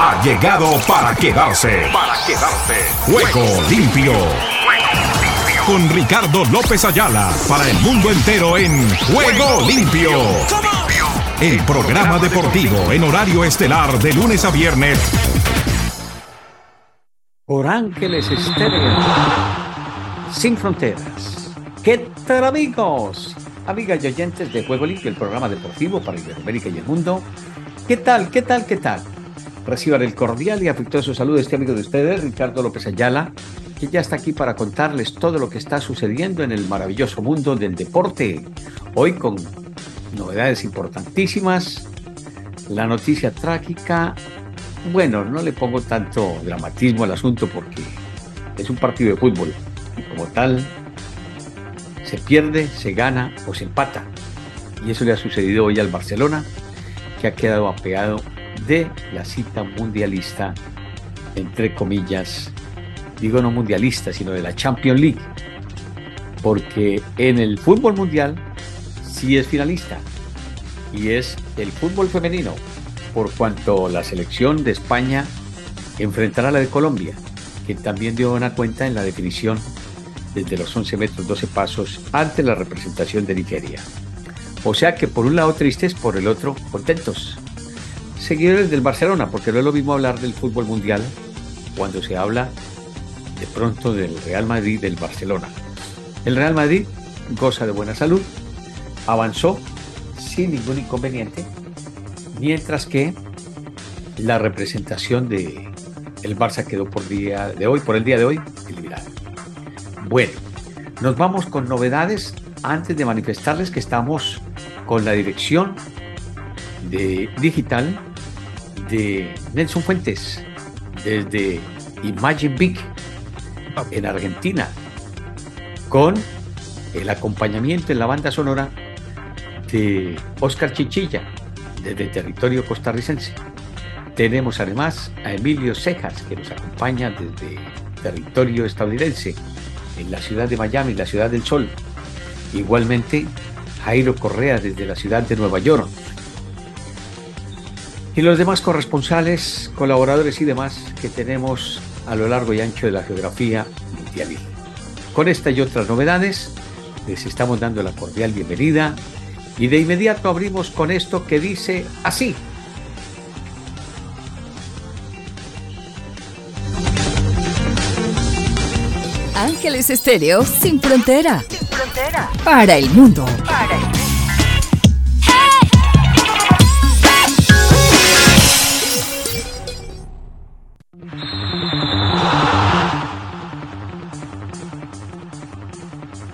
ha llegado para quedarse. Para quedarse. Juego limpio. Con Ricardo López Ayala para el mundo entero en Juego limpio. El programa deportivo en horario estelar de lunes a viernes. Por Ángeles Estéreo. Sin fronteras. ¿Qué tal amigos? Amigas y oyentes de Juego Limpio, el programa deportivo para Iberoamérica y el mundo. ¿Qué tal? ¿Qué tal? ¿Qué tal? Reciban el cordial y afectuoso saludo de este amigo de ustedes, Ricardo López Ayala, que ya está aquí para contarles todo lo que está sucediendo en el maravilloso mundo del deporte. Hoy con novedades importantísimas, la noticia trágica. Bueno, no le pongo tanto dramatismo al asunto porque es un partido de fútbol y como tal se pierde, se gana o se empata. Y eso le ha sucedido hoy al Barcelona, que ha quedado apeado de la cita mundialista, entre comillas, digo no mundialista, sino de la Champions League, porque en el fútbol mundial sí es finalista, y es el fútbol femenino, por cuanto la selección de España enfrentará a la de Colombia, que también dio una cuenta en la definición desde los 11 metros 12 pasos ante la representación de Nigeria. O sea que por un lado tristes, por el otro contentos. Seguidores del Barcelona, porque no es lo mismo hablar del fútbol mundial cuando se habla de pronto del Real Madrid del Barcelona. El Real Madrid goza de buena salud, avanzó sin ningún inconveniente, mientras que la representación de el Barça quedó por día de hoy, por el día de hoy, eliminada. Bueno, nos vamos con novedades antes de manifestarles que estamos con la dirección de digital de Nelson Fuentes desde Imagine Big en Argentina con el acompañamiento en la banda sonora de Oscar Chichilla desde territorio costarricense. Tenemos además a Emilio Cejas que nos acompaña desde territorio estadounidense en la ciudad de Miami, la ciudad del sol. Igualmente, Jairo Correa desde la ciudad de Nueva York. Y los demás corresponsales, colaboradores y demás que tenemos a lo largo y ancho de la geografía mundial. Con esta y otras novedades, les estamos dando la cordial bienvenida y de inmediato abrimos con esto que dice así. Ángeles Estéreo sin frontera. Sin frontera. Para el mundo. Para el mundo.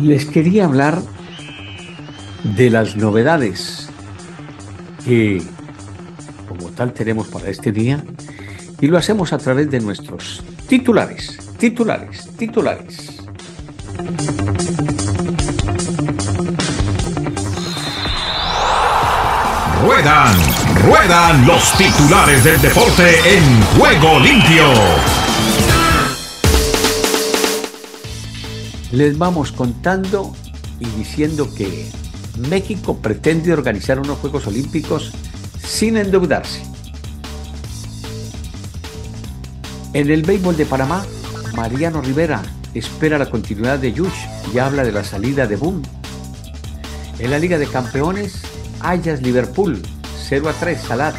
Les quería hablar de las novedades que como tal tenemos para este día y lo hacemos a través de nuestros titulares, titulares, titulares. Ruedan, ruedan los titulares del deporte en juego limpio. Les vamos contando y diciendo que México pretende organizar unos Juegos Olímpicos sin endeudarse. En el béisbol de Panamá, Mariano Rivera espera la continuidad de Yush y habla de la salida de Boom. En la Liga de Campeones, Ayas Liverpool, 0 a 3 Salat,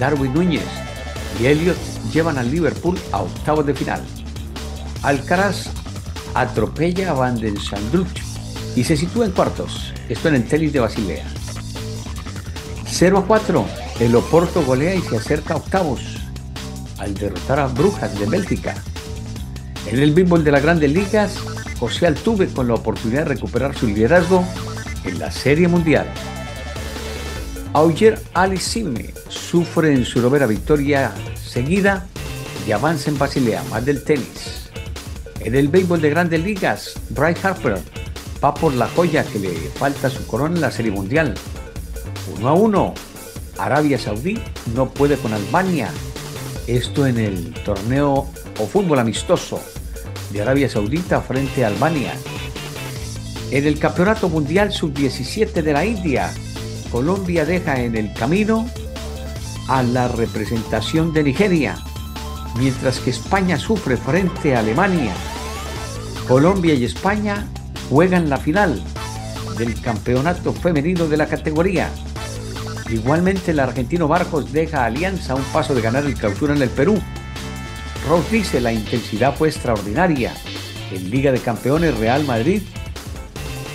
Darwin Núñez y Elliot llevan al Liverpool a octavos de final. Alcaraz atropella a Van den Sandruch y se sitúa en cuartos. Esto en el tenis de Basilea. 0 a 4. El Oporto golea y se acerca a octavos al derrotar a Brujas de Bélgica. En el béisbol de las grandes ligas, José Altuve con la oportunidad de recuperar su liderazgo en la Serie Mundial. Auger Sime sufre en su novena victoria seguida y avanza en Basilea, más del tenis. En el béisbol de grandes ligas, Bryce Harper va por la joya que le falta su corona en la Serie Mundial. 1 a 1. Arabia Saudí no puede con Albania. Esto en el torneo o fútbol amistoso de Arabia Saudita frente a Albania. En el Campeonato Mundial Sub-17 de la India, Colombia deja en el camino a la representación de Nigeria, mientras que España sufre frente a Alemania. Colombia y España juegan la final del campeonato femenino de la categoría. Igualmente el argentino Barcos deja Alianza a un paso de ganar el clausura en el Perú. Ross dice la intensidad fue extraordinaria. En Liga de Campeones Real Madrid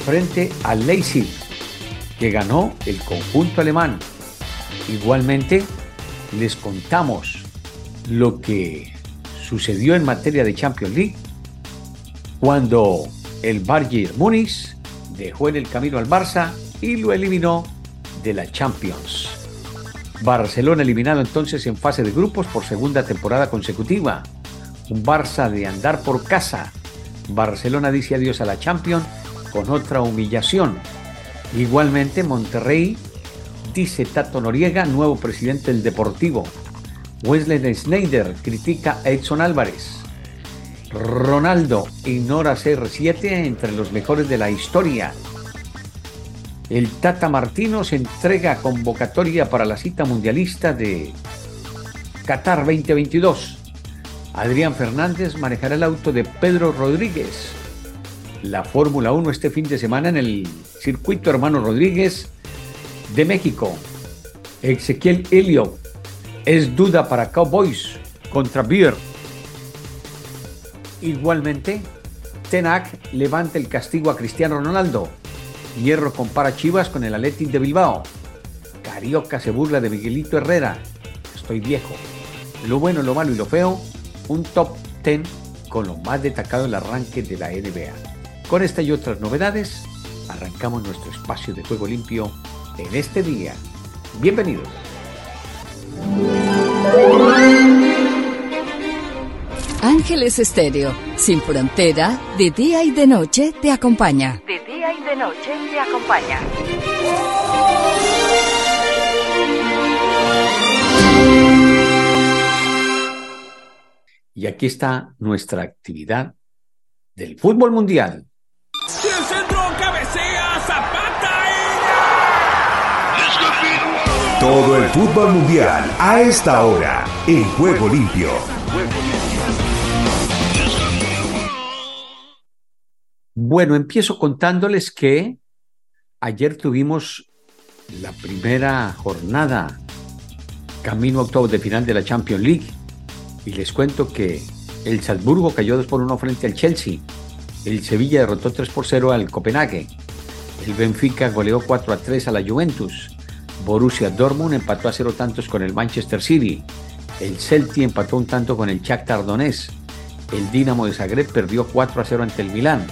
frente al Leipzig, que ganó el conjunto alemán. Igualmente les contamos lo que sucedió en materia de Champions League cuando el Bayern Múnich dejó en el camino al Barça y lo eliminó de la Champions. Barcelona eliminado entonces en fase de grupos por segunda temporada consecutiva. Un Barça de andar por casa. Barcelona dice adiós a la Champions con otra humillación. Igualmente Monterrey dice Tato Noriega, nuevo presidente del Deportivo. Wesley Snyder critica a Edson Álvarez. Ronaldo ignora CR7 entre los mejores de la historia. El Tata Martino se entrega convocatoria para la cita mundialista de Qatar 2022. Adrián Fernández manejará el auto de Pedro Rodríguez. La Fórmula 1 este fin de semana en el circuito Hermano Rodríguez de México. Ezequiel Elliott es duda para Cowboys contra Beer. Igualmente, Tenac levanta el castigo a Cristiano Ronaldo. Hierro compara Chivas con el Athletic de Bilbao. Carioca se burla de Miguelito Herrera. Estoy viejo. Lo bueno, lo malo y lo feo. Un top 10 con lo más destacado el arranque de la NBA. Con esta y otras novedades, arrancamos nuestro espacio de juego limpio en este día. Bienvenidos. Ángeles Estéreo, sin frontera, de día y de noche te acompaña. De día y de noche te acompaña. Y aquí está nuestra actividad del fútbol mundial. el centro cabecea Zapata Todo el fútbol mundial a esta hora en Juego Limpio. Bueno, empiezo contándoles que ayer tuvimos la primera jornada camino a de final de la Champions League. Y les cuento que el Salzburgo cayó 2 por 1 frente al Chelsea, el Sevilla derrotó 3 por 0 al Copenhague, el Benfica goleó 4 a 3 a la Juventus, Borussia Dortmund empató a 0 tantos con el Manchester City, el Celtic empató un tanto con el Shakhtar Donetsk, el Dinamo de Zagreb perdió 4 a 0 ante el Milán,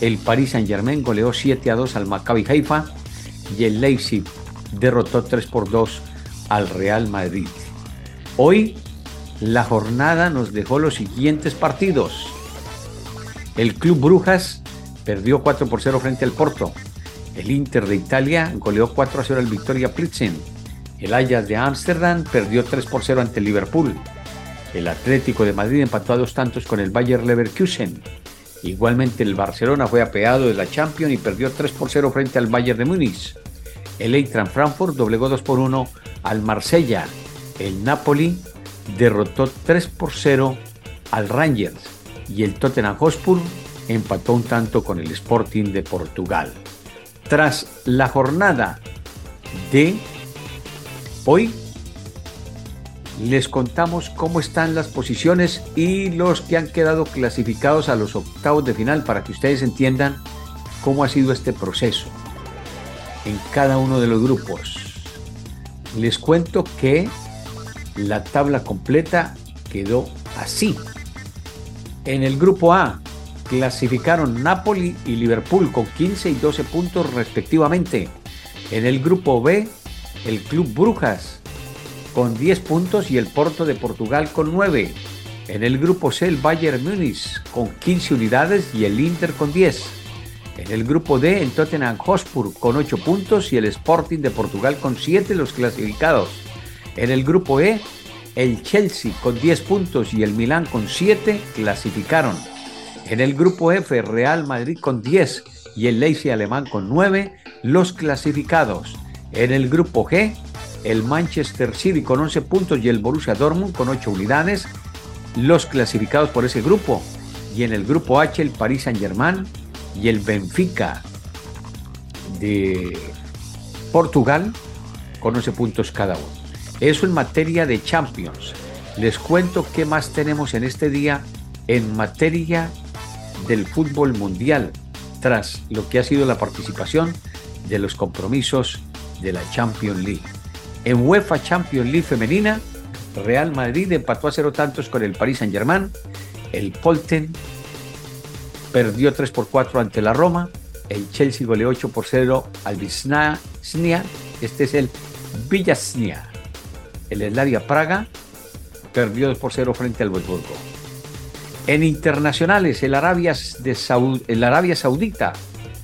el Paris Saint-Germain goleó 7 a 2 al Maccabi Haifa y el Leipzig derrotó 3 por 2 al Real Madrid. Hoy la jornada nos dejó los siguientes partidos. El Club Brujas perdió 4 por 0 frente al Porto. El Inter de Italia goleó 4 a 0 al Victoria Plitzen. El Ajax de Ámsterdam perdió 3 por 0 ante el Liverpool. El Atlético de Madrid empató a dos tantos con el Bayer Leverkusen. Igualmente el Barcelona fue apeado de la Champions y perdió 3 por 0 frente al Bayern de Múnich. El Eintracht Frankfurt doblegó 2 por 1 al Marsella. El Napoli derrotó 3 por 0 al Rangers y el Tottenham Hotspur empató un tanto con el Sporting de Portugal. Tras la jornada de hoy, les contamos cómo están las posiciones y los que han quedado clasificados a los octavos de final para que ustedes entiendan cómo ha sido este proceso en cada uno de los grupos. Les cuento que la tabla completa quedó así. En el grupo A clasificaron Napoli y Liverpool con 15 y 12 puntos respectivamente. En el grupo B, el Club Brujas con 10 puntos y el Porto de Portugal con 9. En el grupo C, el Bayern Múnich con 15 unidades y el Inter con 10. En el grupo D, el Tottenham Hotspur con 8 puntos y el Sporting de Portugal con 7 los clasificados. En el grupo E, el Chelsea con 10 puntos y el Milán con 7 clasificaron. En el grupo F, Real Madrid con 10 y el Leipzig alemán con 9 los clasificados. En el grupo G, el Manchester City con 11 puntos y el Borussia Dortmund con 8 unidades, los clasificados por ese grupo. Y en el grupo H el Paris Saint-Germain y el Benfica de Portugal con 11 puntos cada uno. Eso en materia de Champions. Les cuento qué más tenemos en este día en materia del fútbol mundial, tras lo que ha sido la participación de los compromisos de la Champions League. En UEFA Champions League femenina, Real Madrid empató a cero tantos con el Paris Saint-Germain, el Polten perdió 3 por 4 ante la Roma, el Chelsea goleó 8 por 0 al Visnia, este es el Villasnia. El Slavia Praga perdió 2 por 0 frente al Wolfsburgo. En internacionales, el Arabia, el Arabia Saudita,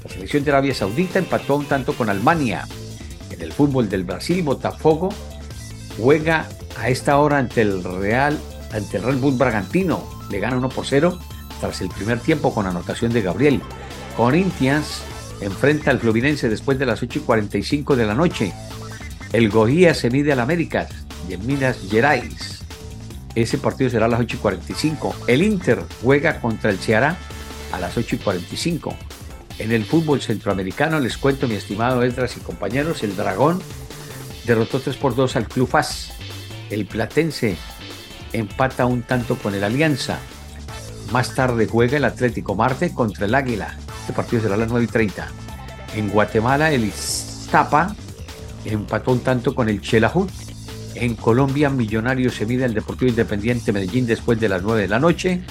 la selección de Arabia Saudita empató un tanto con Alemania. En el fútbol del Brasil, Botafogo juega a esta hora ante el Real, ante el Red Bull Bragantino. Le gana 1 por 0 tras el primer tiempo con anotación de Gabriel. Corinthians enfrenta al Fluminense después de las 8 y 45 de la noche. El Gojía se mide al América en Minas Gerais. Ese partido será a las 8 y 45. El Inter juega contra el Ceará a las 8 y 45. En el fútbol centroamericano, les cuento, mi estimado Esdras y compañeros, el Dragón derrotó 3 por 2 al Club FAS. El Platense empata un tanto con el Alianza. Más tarde juega el Atlético Marte contra el Águila. Este partido será a las 9 y 30. En Guatemala, el Iztapa empató un tanto con el Chelajut. En Colombia, Millonarios se mide al Deportivo Independiente Medellín después de las 9 de la noche.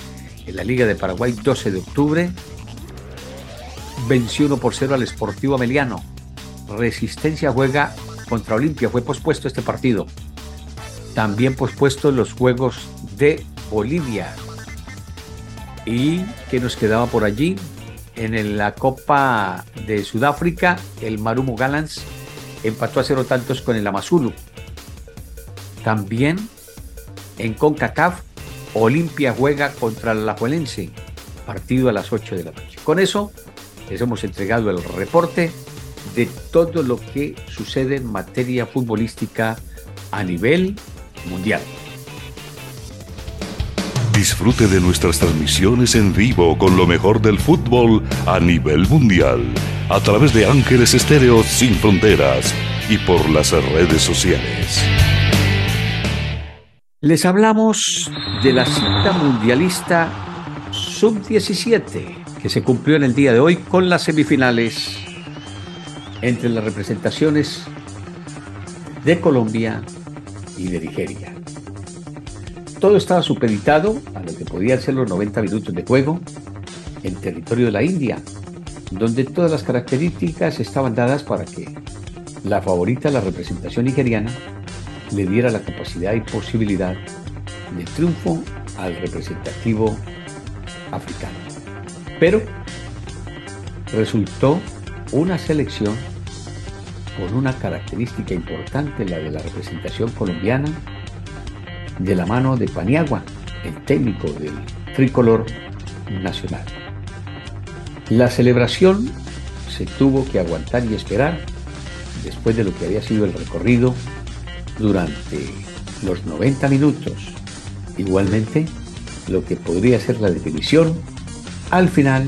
En la Liga de Paraguay, 12 de octubre, venció 1 por 0 al Sportivo Ameliano. Resistencia juega contra Olimpia. Fue pospuesto este partido. También pospuesto los Juegos de Bolivia. ¿Y que nos quedaba por allí? En la Copa de Sudáfrica, el Marumo Gallants empató a cero tantos con el Amazulu. También en CONCACAF, Olimpia juega contra la Juelense, partido a las 8 de la noche. Con eso les hemos entregado el reporte de todo lo que sucede en materia futbolística a nivel mundial. Disfrute de nuestras transmisiones en vivo con lo mejor del fútbol a nivel mundial a través de Ángeles Estéreo Sin Fronteras y por las redes sociales. Les hablamos de la cita mundialista sub-17 que se cumplió en el día de hoy con las semifinales entre las representaciones de Colombia y de Nigeria. Todo estaba supeditado a lo que podían ser los 90 minutos de juego en territorio de la India, donde todas las características estaban dadas para que la favorita, la representación nigeriana, le diera la capacidad y posibilidad de triunfo al representativo africano. Pero resultó una selección con una característica importante, la de la representación colombiana, de la mano de Paniagua, el técnico del tricolor nacional. La celebración se tuvo que aguantar y esperar después de lo que había sido el recorrido durante los 90 minutos. Igualmente, lo que podría ser la definición al final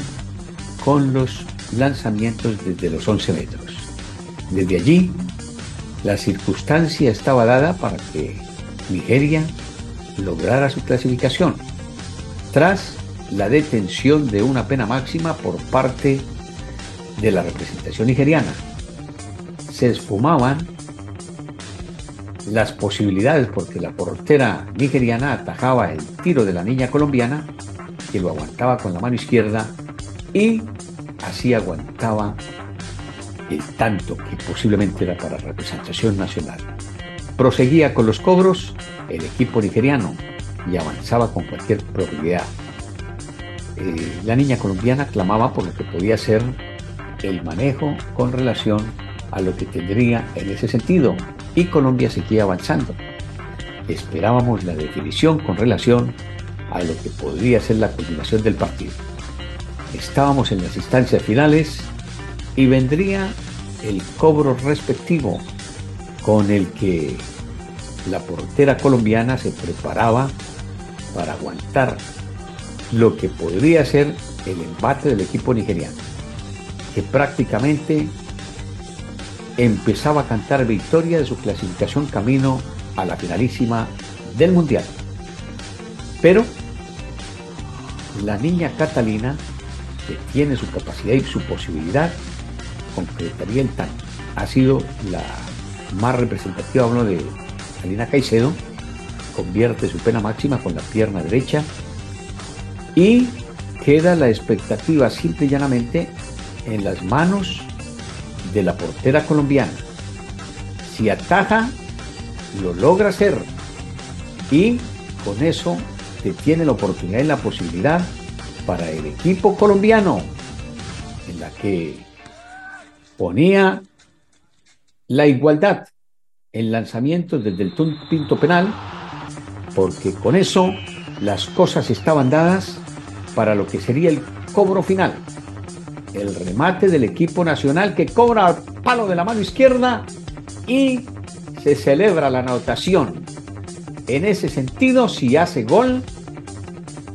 con los lanzamientos desde los 11 metros. Desde allí, la circunstancia estaba dada para que Nigeria lograra su clasificación, tras la detención de una pena máxima por parte de la representación nigeriana. Se esfumaban las posibilidades porque la portera nigeriana atajaba el tiro de la niña colombiana, que lo aguantaba con la mano izquierda y así aguantaba el tanto que posiblemente era para representación nacional. Proseguía con los cobros el equipo nigeriano y avanzaba con cualquier probabilidad. Eh, la niña colombiana clamaba por lo que podía ser el manejo con relación a lo que tendría en ese sentido y Colombia seguía avanzando. Esperábamos la definición con relación a lo que podría ser la culminación del partido. Estábamos en las instancias finales y vendría el cobro respectivo con el que la portera colombiana se preparaba para aguantar lo que podría ser el embate del equipo nigeriano, que prácticamente empezaba a cantar victoria de su clasificación camino a la finalísima del Mundial. Pero la niña Catalina, que tiene su capacidad y su posibilidad, concretaría el tanto. Ha sido la más representativa, hablo de Catalina Caicedo, convierte su pena máxima con la pierna derecha y queda la expectativa simple y llanamente en las manos de la portera colombiana. Si ataja, lo logra hacer y con eso tiene la oportunidad y la posibilidad para el equipo colombiano en la que ponía la igualdad en lanzamientos desde el pinto penal, porque con eso las cosas estaban dadas para lo que sería el cobro final. El remate del equipo nacional que cobra al palo de la mano izquierda y se celebra la anotación. En ese sentido, si hace gol,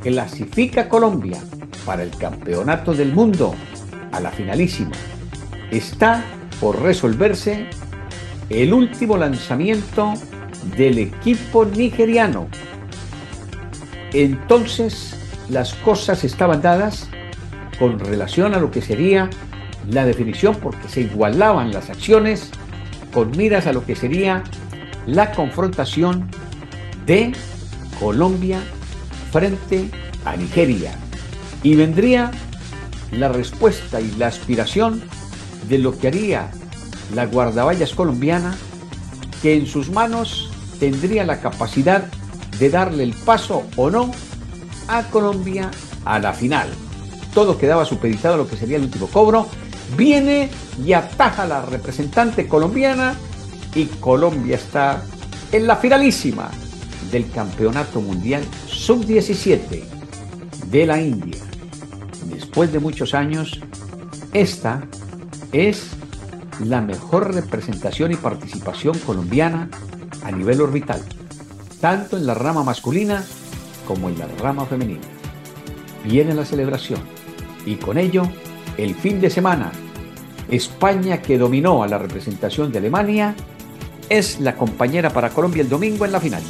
clasifica Colombia para el campeonato del mundo a la finalísima. Está por resolverse el último lanzamiento del equipo nigeriano. Entonces, las cosas estaban dadas con relación a lo que sería la definición porque se igualaban las acciones con miras a lo que sería la confrontación de Colombia frente a Nigeria. Y vendría la respuesta y la aspiración de lo que haría la guardaballas colombiana, que en sus manos tendría la capacidad de darle el paso o no a Colombia a la final. Todo quedaba supeditado a lo que sería el último cobro. Viene y ataja a la representante colombiana y Colombia está en la finalísima del Campeonato Mundial Sub-17 de la India. Después de muchos años, esta es la mejor representación y participación colombiana a nivel orbital, tanto en la rama masculina como en la rama femenina. Viene la celebración y con ello el fin de semana. España que dominó a la representación de Alemania es la compañera para Colombia el domingo en la final.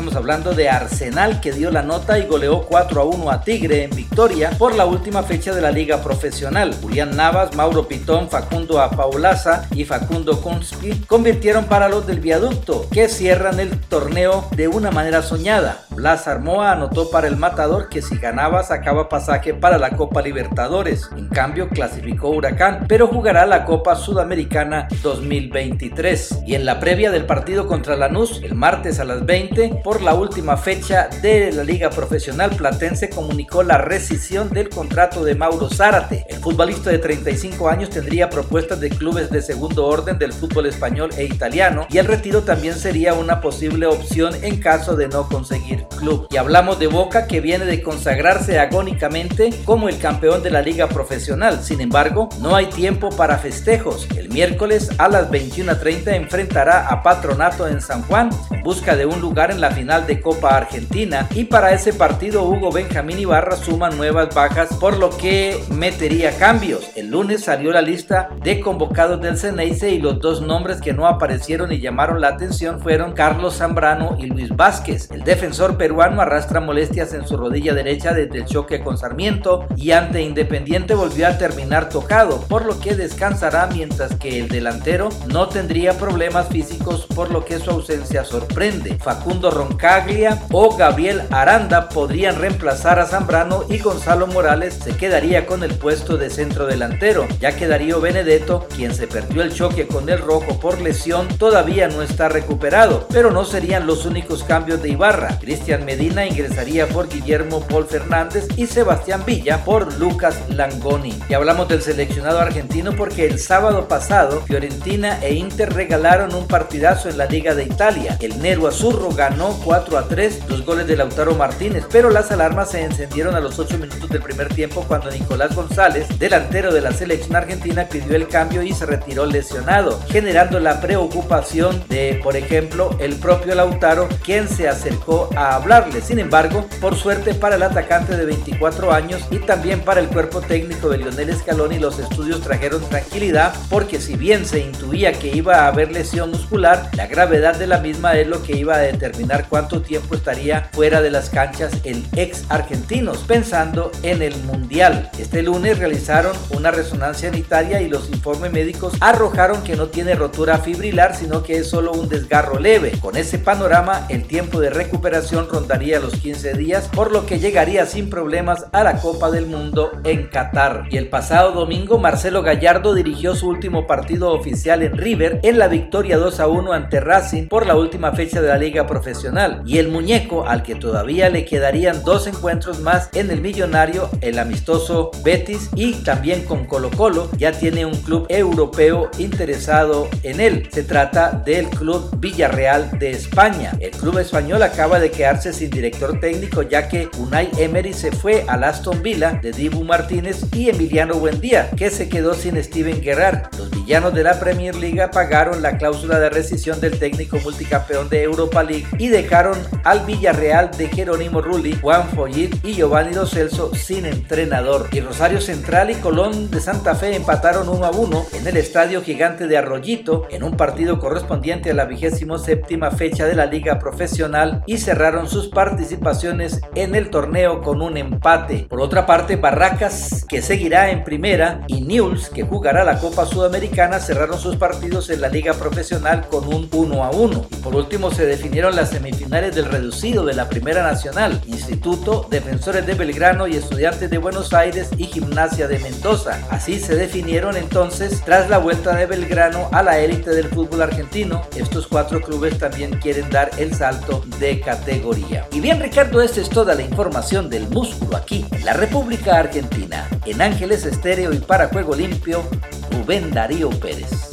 Estamos hablando de Arsenal que dio la nota y goleó 4 a 1 a Tigre en victoria por la última fecha de la liga profesional. Julián Navas, Mauro Pitón, Facundo Apaulaza y Facundo Kunski convirtieron para los del viaducto que cierran el torneo de una manera soñada. Blas Armoa anotó para el Matador que si ganaba sacaba pasaje para la Copa Libertadores. En cambio clasificó Huracán, pero jugará la Copa Sudamericana 2023. Y en la previa del partido contra Lanús, el martes a las 20, por la última fecha de la Liga Profesional Platense comunicó la rescisión del contrato de Mauro Zárate. El futbolista de 35 años tendría propuestas de clubes de segundo orden del fútbol español e italiano y el retiro también sería una posible opción en caso de no conseguir club. Y hablamos de Boca que viene de consagrarse agónicamente como el campeón de la Liga Profesional. Sin embargo, no hay tiempo para festejos. El miércoles a las 21.30 enfrentará a Patronato en San Juan en busca de un lugar en la final de Copa Argentina y para ese partido Hugo Benjamín Ibarra suma nuevas bajas por lo que metería cambios. El lunes salió la lista de convocados del Ceneice y los dos nombres que no aparecieron y llamaron la atención fueron Carlos Zambrano y Luis Vázquez. El defensor peruano arrastra molestias en su rodilla derecha desde el choque con Sarmiento y ante Independiente volvió a terminar tocado, por lo que descansará mientras que el delantero no tendría problemas físicos por lo que su ausencia sorprende. Facundo Roncaglia o Gabriel Aranda podrían reemplazar a Zambrano y Gonzalo Morales se quedaría con el puesto de centro delantero, ya que Darío Benedetto, quien se perdió el choque con el rojo por lesión, todavía no está recuperado, pero no serían los únicos cambios de Ibarra. Cristian Medina ingresaría por Guillermo Paul Fernández y Sebastián Villa por Lucas Langoni. Y hablamos del seleccionado argentino porque el sábado pasado Fiorentina e Inter regalaron un partidazo en la Liga de Italia. El Nero Azurro ganó 4 a 3, dos goles de Lautaro Martínez, pero las alarmas se encendieron a los 8 minutos del primer tiempo cuando Nicolás González, delantero de la selección argentina, pidió el cambio y se retiró lesionado, generando la preocupación de, por ejemplo, el propio Lautaro, quien se acercó a hablarle. Sin embargo, por suerte para el atacante de 24 años y también para el cuerpo técnico de Lionel Scaloni, los estudios trajeron tranquilidad porque si bien se intuía que iba a haber lesión muscular, la gravedad de la misma es lo que iba a determinar cuánto tiempo estaría fuera de las canchas el ex argentino, pensando en el Mundial. Este lunes realizaron una resonancia sanitaria y los informes médicos arrojaron que no tiene rotura fibrilar, sino que es solo un desgarro leve. Con ese panorama, el tiempo de recuperación rondaría los 15 días, por lo que llegaría sin problemas a la Copa del Mundo en Qatar. Y el pasado domingo, Marcelo Gallardo dirigió su último partido oficial en River en la victoria 2 a 1 ante Racing por la última fecha de la liga profesional. Y el muñeco, al que todavía le quedarían dos encuentros más en el millonario, el amistoso Betis y también con Colo Colo, ya tiene un club europeo interesado en él. Se trata del club Villarreal de España. El club español acaba de quedarse sin director técnico ya que Unai Emery se fue al Aston Villa de Dibu Martínez y Emiliano Buendía, que se quedó sin Steven Gerrard. Los villanos de la Premier League pagaron la cláusula de rescisión del técnico multicampeón de Europa League y dejaron al Villarreal de Jerónimo Rulli, Juan Follit y Giovanni Dos Celso sin entrenador. Y Rosario Central y Colón de Santa Fe empataron 1 a 1 en el Estadio Gigante de Arroyito en un partido correspondiente a la vigésimo séptima fecha de la Liga Profesional y cerraron sus participaciones en el torneo con un empate. Por otra parte, Barracas, que seguirá en primera, y Newell's, que jugará la Copa Sudamericana, cerraron sus partidos en la Liga Profesional con un 1 a 1. Y por último, se definieron las semifinales del reducido de la Primera Nacional, Instituto, Defensores de Belgrano y Estudiantes de Buenos Aires y Gimnasia de Mendoza. Así se definieron entonces tras la vuelta de Belgrano a la élite del fútbol argentino. Estos cuatro clubes también quieren dar el salto de categoría. Y bien Ricardo, esta es toda la información del músculo aquí en la República Argentina. En Ángeles Estéreo y para Juego Limpio, Rubén Darío Pérez.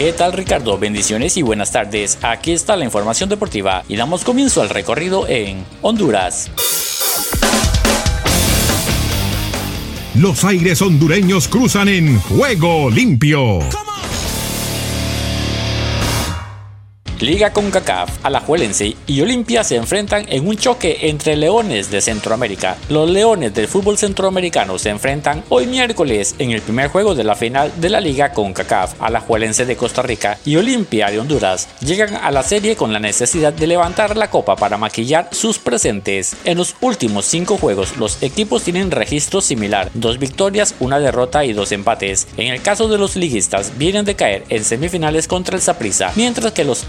¿Qué tal Ricardo? Bendiciones y buenas tardes. Aquí está la información deportiva y damos comienzo al recorrido en Honduras. Los aires hondureños cruzan en Juego Limpio. Liga CONCACAF, Alajuelense y Olimpia se enfrentan en un choque entre leones de Centroamérica. Los leones del fútbol centroamericano se enfrentan hoy miércoles en el primer juego de la final de la Liga CONCACAF. Alajuelense de Costa Rica y Olimpia de Honduras llegan a la serie con la necesidad de levantar la copa para maquillar sus presentes. En los últimos cinco juegos, los equipos tienen registro similar: dos victorias, una derrota y dos empates. En el caso de los liguistas, vienen de caer en semifinales contra el Saprissa, mientras que los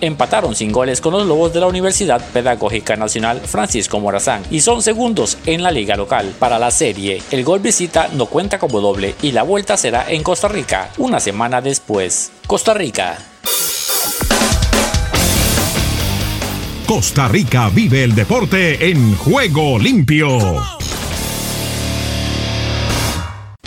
empataron sin goles con los Lobos de la Universidad Pedagógica Nacional Francisco Morazán y son segundos en la liga local. Para la serie, el gol visita no cuenta como doble y la vuelta será en Costa Rica una semana después. Costa Rica. Costa Rica vive el deporte en juego limpio.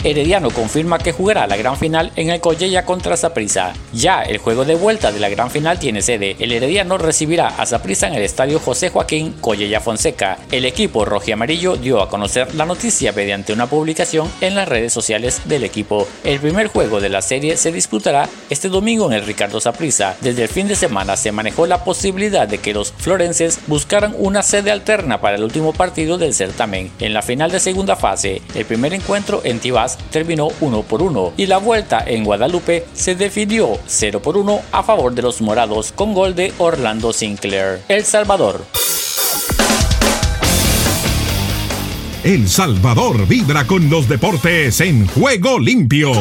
Herediano confirma que jugará la gran final en el Collella contra Saprissa. Ya el juego de vuelta de la gran final tiene sede. El Herediano recibirá a Saprissa en el estadio José Joaquín Collella Fonseca. El equipo rojo y amarillo dio a conocer la noticia mediante una publicación en las redes sociales del equipo. El primer juego de la serie se disputará este domingo en el Ricardo Saprissa. Desde el fin de semana se manejó la posibilidad de que los florenses buscaran una sede alterna para el último partido del certamen. En la final de segunda fase, el primer encuentro en Tibás terminó 1 por 1 y la vuelta en Guadalupe se definió 0 por 1 a favor de los morados con gol de Orlando Sinclair. El Salvador. El Salvador vibra con los deportes en juego limpio.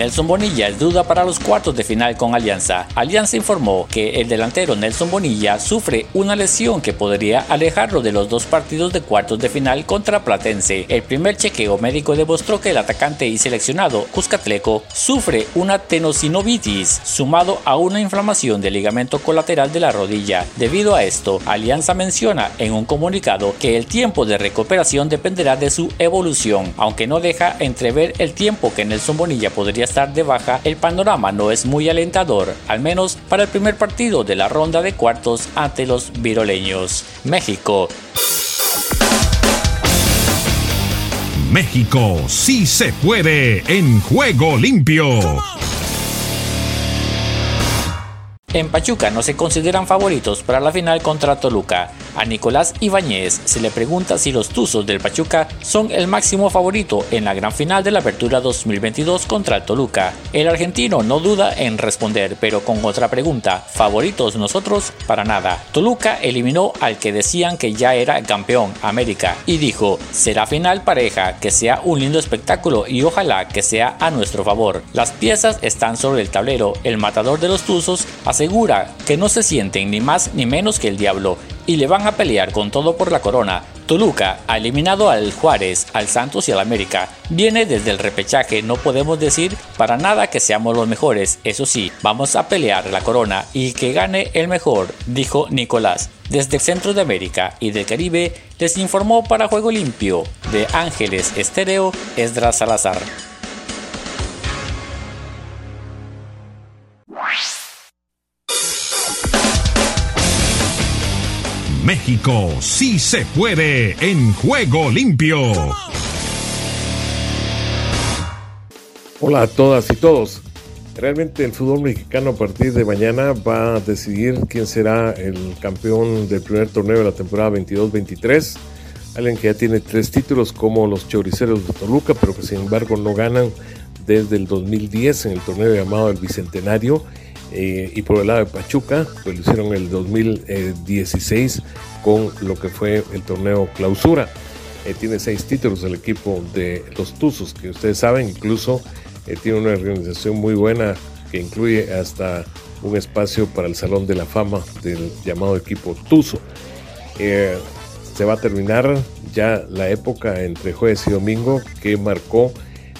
Nelson Bonilla es duda para los cuartos de final con Alianza. Alianza informó que el delantero Nelson Bonilla sufre una lesión que podría alejarlo de los dos partidos de cuartos de final contra Platense. El primer chequeo médico demostró que el atacante y seleccionado Cuscatleco sufre una tenosinovitis sumado a una inflamación del ligamento colateral de la rodilla. Debido a esto, Alianza menciona en un comunicado que el tiempo de recuperación dependerá de su evolución, aunque no deja entrever el tiempo que Nelson Bonilla podría estar de baja, el panorama no es muy alentador, al menos para el primer partido de la ronda de cuartos ante los viroleños. México. México sí se puede en juego limpio. En Pachuca no se consideran favoritos para la final contra Toluca. A Nicolás Ibáñez se le pregunta si los Tuzos del Pachuca son el máximo favorito en la gran final de la Apertura 2022 contra Toluca. El argentino no duda en responder, pero con otra pregunta, ¿favoritos nosotros? Para nada. Toluca eliminó al que decían que ya era campeón, América, y dijo, será final pareja, que sea un lindo espectáculo y ojalá que sea a nuestro favor. Las piezas están sobre el tablero, el matador de los Tuzos asegura que no se sienten ni más ni menos que el diablo y le van a pelear con todo por la corona. Toluca ha eliminado al Juárez, al Santos y al América. Viene desde el repechaje, no podemos decir para nada que seamos los mejores. Eso sí, vamos a pelear la corona y que gane el mejor, dijo Nicolás. Desde el centro de América y del Caribe les informó para Juego Limpio de Ángeles Estéreo Esdras Salazar. México sí se puede en juego limpio. Hola a todas y todos. Realmente el fútbol mexicano a partir de mañana va a decidir quién será el campeón del primer torneo de la temporada 22-23. Alguien que ya tiene tres títulos como los choriceros de Toluca, pero que sin embargo no ganan desde el 2010 en el torneo llamado el Bicentenario eh, y por el lado de Pachuca, pues lo hicieron el 2016 con lo que fue el torneo clausura. Eh, tiene seis títulos el equipo de los Tuzos, que ustedes saben, incluso eh, tiene una organización muy buena que incluye hasta un espacio para el Salón de la Fama del llamado equipo Tuzo. se va a terminar ya la época entre jueves y domingo que marcó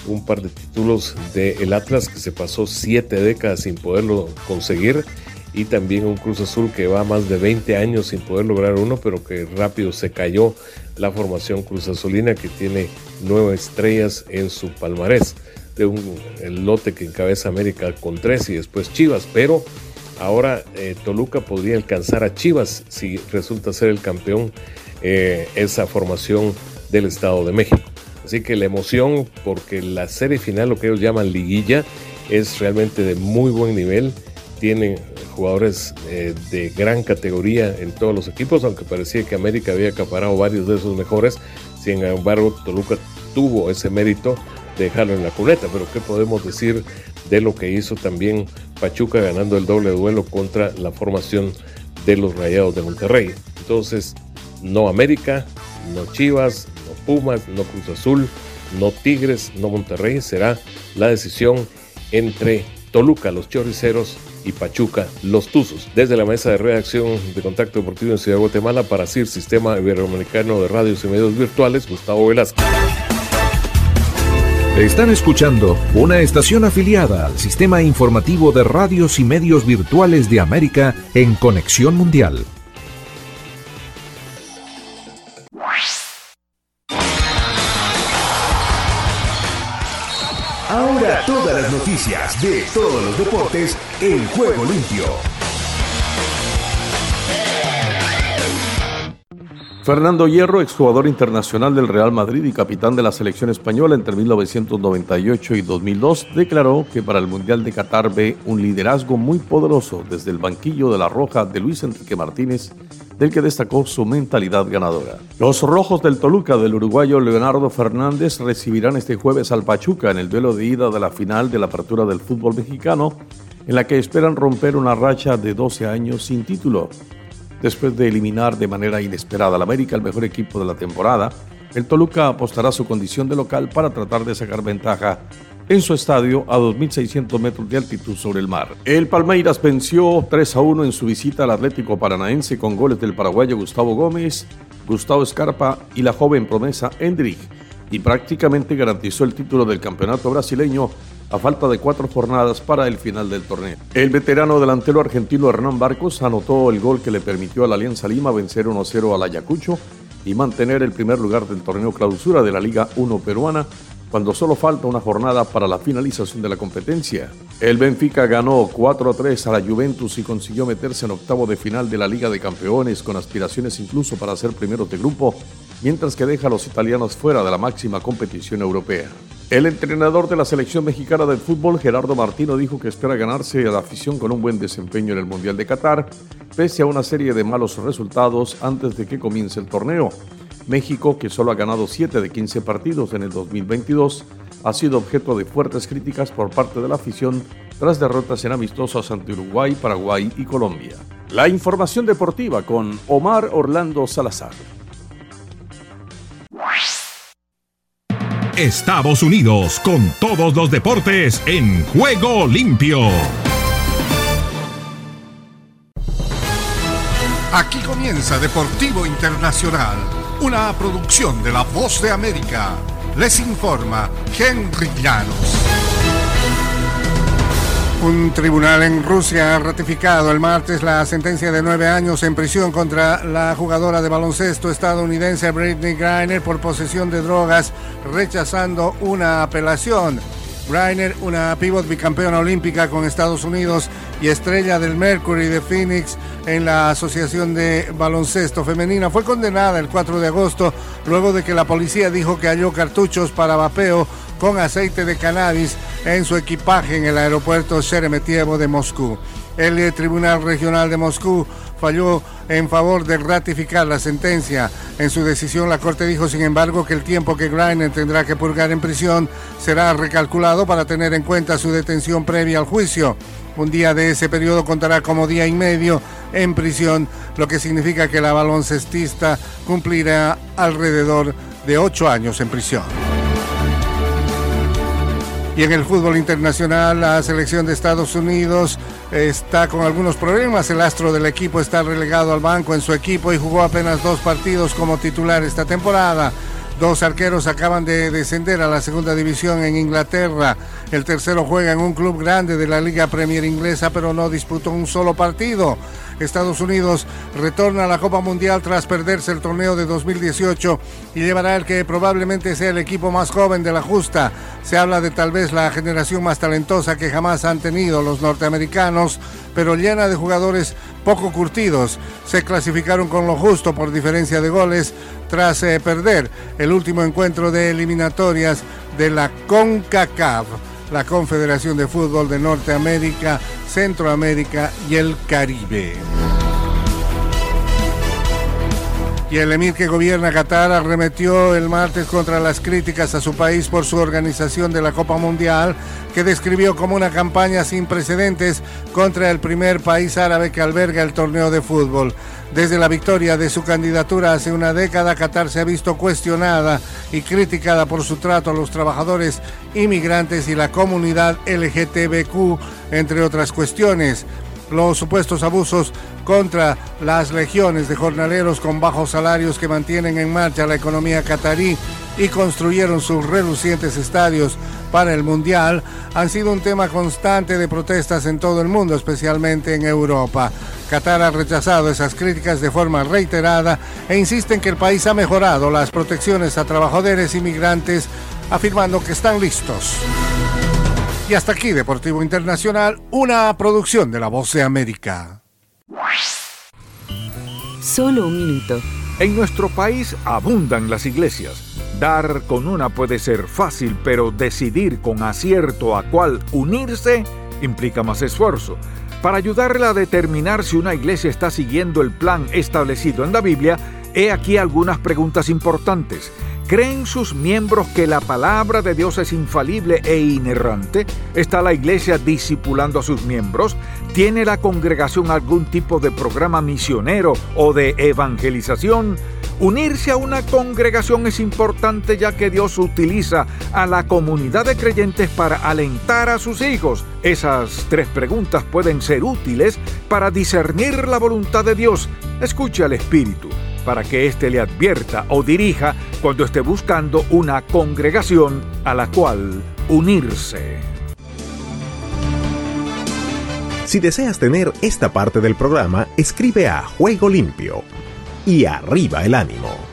un par de títulos del Atlas que se pasó siete décadas sin poderlo conseguir y también un Cruz Azul que va más de 20 años sin poder lograr uno, pero que rápido se cayó la formación Cruz Azulina que tiene nueve estrellas en su palmarés de un el lote que encabeza América con tres y después Chivas, pero ahora eh, Toluca podría alcanzar a Chivas si resulta ser el campeón eh, esa formación del Estado de México. Así que la emoción, porque la serie final, lo que ellos llaman liguilla, es realmente de muy buen nivel. Tienen jugadores eh, de gran categoría en todos los equipos, aunque parecía que América había acaparado varios de esos mejores. Sin embargo, Toluca tuvo ese mérito de dejarlo en la cuneta. Pero ¿qué podemos decir de lo que hizo también Pachuca ganando el doble duelo contra la formación de los Rayados de Monterrey? Entonces, no América, no Chivas, Pumas, no Cruz Azul, no Tigres, no Monterrey. Será la decisión entre Toluca, los Choriceros y Pachuca, los Tuzos. Desde la mesa de redacción de Contacto Deportivo en Ciudad de Guatemala para CIR, Sistema Iberoamericano de Radios y Medios Virtuales, Gustavo Velasco. Están escuchando una estación afiliada al Sistema Informativo de Radios y Medios Virtuales de América en Conexión Mundial. Todas las noticias de todos los deportes en juego limpio. Fernando Hierro, exjugador internacional del Real Madrid y capitán de la selección española entre 1998 y 2002, declaró que para el Mundial de Qatar ve un liderazgo muy poderoso desde el banquillo de la Roja de Luis Enrique Martínez, del que destacó su mentalidad ganadora. Los rojos del Toluca del uruguayo Leonardo Fernández recibirán este jueves al Pachuca en el duelo de ida de la final de la apertura del fútbol mexicano, en la que esperan romper una racha de 12 años sin título. Después de eliminar de manera inesperada al América, el mejor equipo de la temporada, el Toluca apostará su condición de local para tratar de sacar ventaja en su estadio a 2.600 metros de altitud sobre el mar. El Palmeiras venció 3 a 1 en su visita al Atlético Paranaense con goles del paraguayo Gustavo Gómez, Gustavo Escarpa y la joven promesa Hendrik y prácticamente garantizó el título del campeonato brasileño a falta de cuatro jornadas para el final del torneo. El veterano delantero argentino Hernán Barcos anotó el gol que le permitió a la Alianza Lima vencer 1-0 al Ayacucho y mantener el primer lugar del torneo clausura de la Liga 1 peruana cuando solo falta una jornada para la finalización de la competencia. El Benfica ganó 4-3 a la Juventus y consiguió meterse en octavo de final de la Liga de Campeones con aspiraciones incluso para ser primeros de grupo, mientras que deja a los italianos fuera de la máxima competición europea. El entrenador de la selección mexicana de fútbol, Gerardo Martino, dijo que espera ganarse a la afición con un buen desempeño en el Mundial de Qatar, pese a una serie de malos resultados antes de que comience el torneo. México, que solo ha ganado 7 de 15 partidos en el 2022, ha sido objeto de fuertes críticas por parte de la afición tras derrotas en amistosos ante Uruguay, Paraguay y Colombia. La información deportiva con Omar Orlando Salazar. Estados Unidos con todos los deportes en juego limpio. Aquí comienza Deportivo Internacional, una producción de La Voz de América. Les informa Henry Llanos. Un tribunal en Rusia ha ratificado el martes la sentencia de nueve años en prisión contra la jugadora de baloncesto estadounidense Britney Griner por posesión de drogas, rechazando una apelación. Griner, una pivot bicampeona olímpica con Estados Unidos y estrella del Mercury de Phoenix en la Asociación de Baloncesto Femenina, fue condenada el 4 de agosto luego de que la policía dijo que halló cartuchos para vapeo con aceite de cannabis en su equipaje en el aeropuerto Sheremetyevo de Moscú. El eh, Tribunal Regional de Moscú falló en favor de ratificar la sentencia. En su decisión, la Corte dijo, sin embargo, que el tiempo que Greiner tendrá que purgar en prisión será recalculado para tener en cuenta su detención previa al juicio. Un día de ese periodo contará como día y medio en prisión, lo que significa que la baloncestista cumplirá alrededor de ocho años en prisión. Y en el fútbol internacional, la selección de Estados Unidos está con algunos problemas. El astro del equipo está relegado al banco en su equipo y jugó apenas dos partidos como titular esta temporada. Dos arqueros acaban de descender a la segunda división en Inglaterra. El tercero juega en un club grande de la Liga Premier Inglesa, pero no disputó un solo partido. Estados Unidos retorna a la Copa Mundial tras perderse el torneo de 2018 y llevará el que probablemente sea el equipo más joven de la justa. Se habla de tal vez la generación más talentosa que jamás han tenido los norteamericanos, pero llena de jugadores poco curtidos. Se clasificaron con lo justo por diferencia de goles tras eh, perder el último encuentro de eliminatorias de la CONCACAF la Confederación de Fútbol de Norteamérica, Centroamérica y el Caribe. Y el emir que gobierna Qatar arremetió el martes contra las críticas a su país por su organización de la Copa Mundial, que describió como una campaña sin precedentes contra el primer país árabe que alberga el torneo de fútbol. Desde la victoria de su candidatura hace una década, Qatar se ha visto cuestionada y criticada por su trato a los trabajadores inmigrantes y la comunidad LGTBQ, entre otras cuestiones los supuestos abusos contra las legiones de jornaleros con bajos salarios que mantienen en marcha la economía catarí y construyeron sus relucientes estadios para el Mundial han sido un tema constante de protestas en todo el mundo, especialmente en Europa. Qatar ha rechazado esas críticas de forma reiterada e insiste en que el país ha mejorado las protecciones a trabajadores inmigrantes, afirmando que están listos. Y hasta aquí, Deportivo Internacional, una producción de La Voz de América. Solo un minuto. En nuestro país abundan las iglesias. Dar con una puede ser fácil, pero decidir con acierto a cuál unirse implica más esfuerzo. Para ayudarla a determinar si una iglesia está siguiendo el plan establecido en la Biblia, he aquí algunas preguntas importantes. ¿Creen sus miembros que la palabra de Dios es infalible e inerrante? ¿Está la iglesia discipulando a sus miembros? ¿Tiene la congregación algún tipo de programa misionero o de evangelización? Unirse a una congregación es importante ya que Dios utiliza a la comunidad de creyentes para alentar a sus hijos. Esas tres preguntas pueden ser útiles para discernir la voluntad de Dios. Escuche al Espíritu para que éste le advierta o dirija cuando esté buscando una congregación a la cual unirse. Si deseas tener esta parte del programa, escribe a Juego Limpio y arriba el ánimo.